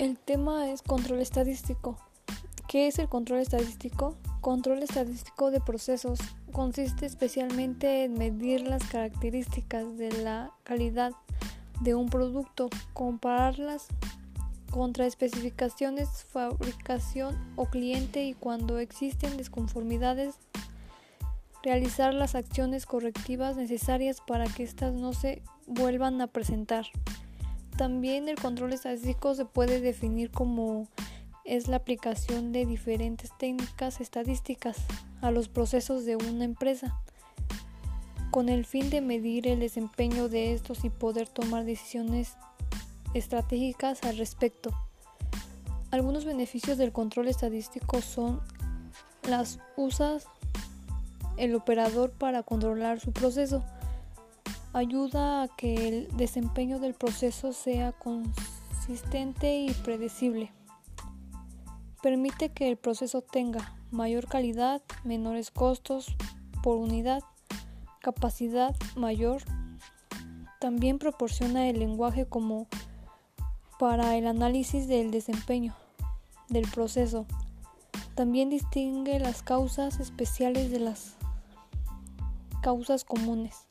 El tema es control estadístico. ¿Qué es el control estadístico? Control estadístico de procesos consiste especialmente en medir las características de la calidad de un producto, compararlas contra especificaciones, fabricación o cliente y cuando existen desconformidades, realizar las acciones correctivas necesarias para que éstas no se vuelvan a presentar. También el control estadístico se puede definir como es la aplicación de diferentes técnicas estadísticas a los procesos de una empresa con el fin de medir el desempeño de estos y poder tomar decisiones estratégicas al respecto. Algunos beneficios del control estadístico son las usas el operador para controlar su proceso, ayuda a que el desempeño del proceso sea consistente y predecible. Permite que el proceso tenga mayor calidad, menores costos por unidad, capacidad mayor. También proporciona el lenguaje como para el análisis del desempeño del proceso. También distingue las causas especiales de las causas comunes.